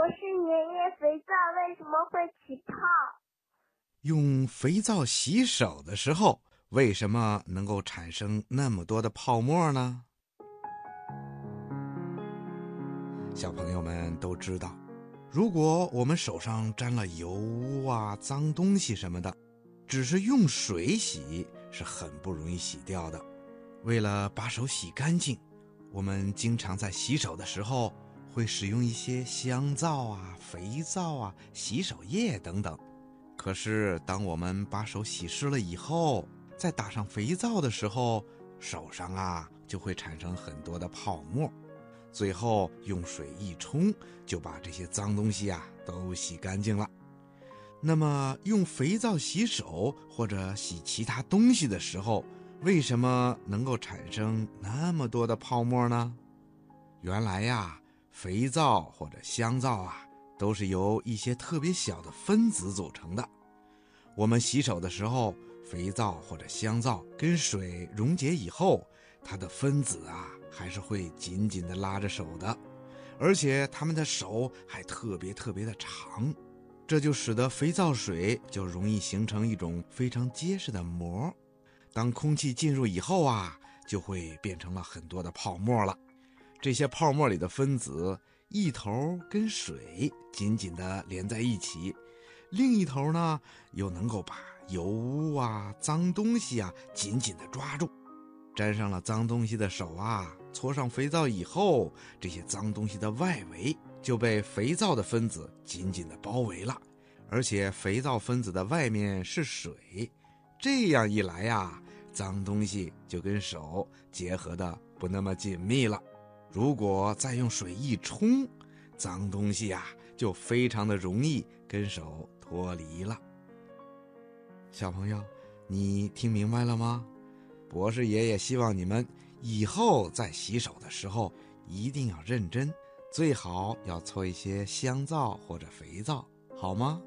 我是爷爷，肥皂为什么会起泡？用肥皂洗手的时候，为什么能够产生那么多的泡沫呢？小朋友们都知道，如果我们手上沾了油污啊、脏东西什么的，只是用水洗是很不容易洗掉的。为了把手洗干净，我们经常在洗手的时候会使用一些香皂啊、肥皂啊、洗手液等等。可是，当我们把手洗湿了以后，再打上肥皂的时候，手上啊就会产生很多的泡沫，最后用水一冲，就把这些脏东西啊都洗干净了。那么，用肥皂洗手或者洗其他东西的时候，为什么能够产生那么多的泡沫呢？原来呀，肥皂或者香皂啊。都是由一些特别小的分子组成的。我们洗手的时候，肥皂或者香皂跟水溶解以后，它的分子啊还是会紧紧地拉着手的，而且它们的手还特别特别的长，这就使得肥皂水就容易形成一种非常结实的膜。当空气进入以后啊，就会变成了很多的泡沫了。这些泡沫里的分子。一头跟水紧紧地连在一起，另一头呢又能够把油污啊、脏东西啊紧紧地抓住。沾上了脏东西的手啊，搓上肥皂以后，这些脏东西的外围就被肥皂的分子紧紧地包围了。而且肥皂分子的外面是水，这样一来呀，脏东西就跟手结合的不那么紧密了。如果再用水一冲，脏东西呀就非常的容易跟手脱离了。小朋友，你听明白了吗？博士爷爷希望你们以后在洗手的时候一定要认真，最好要搓一些香皂或者肥皂，好吗？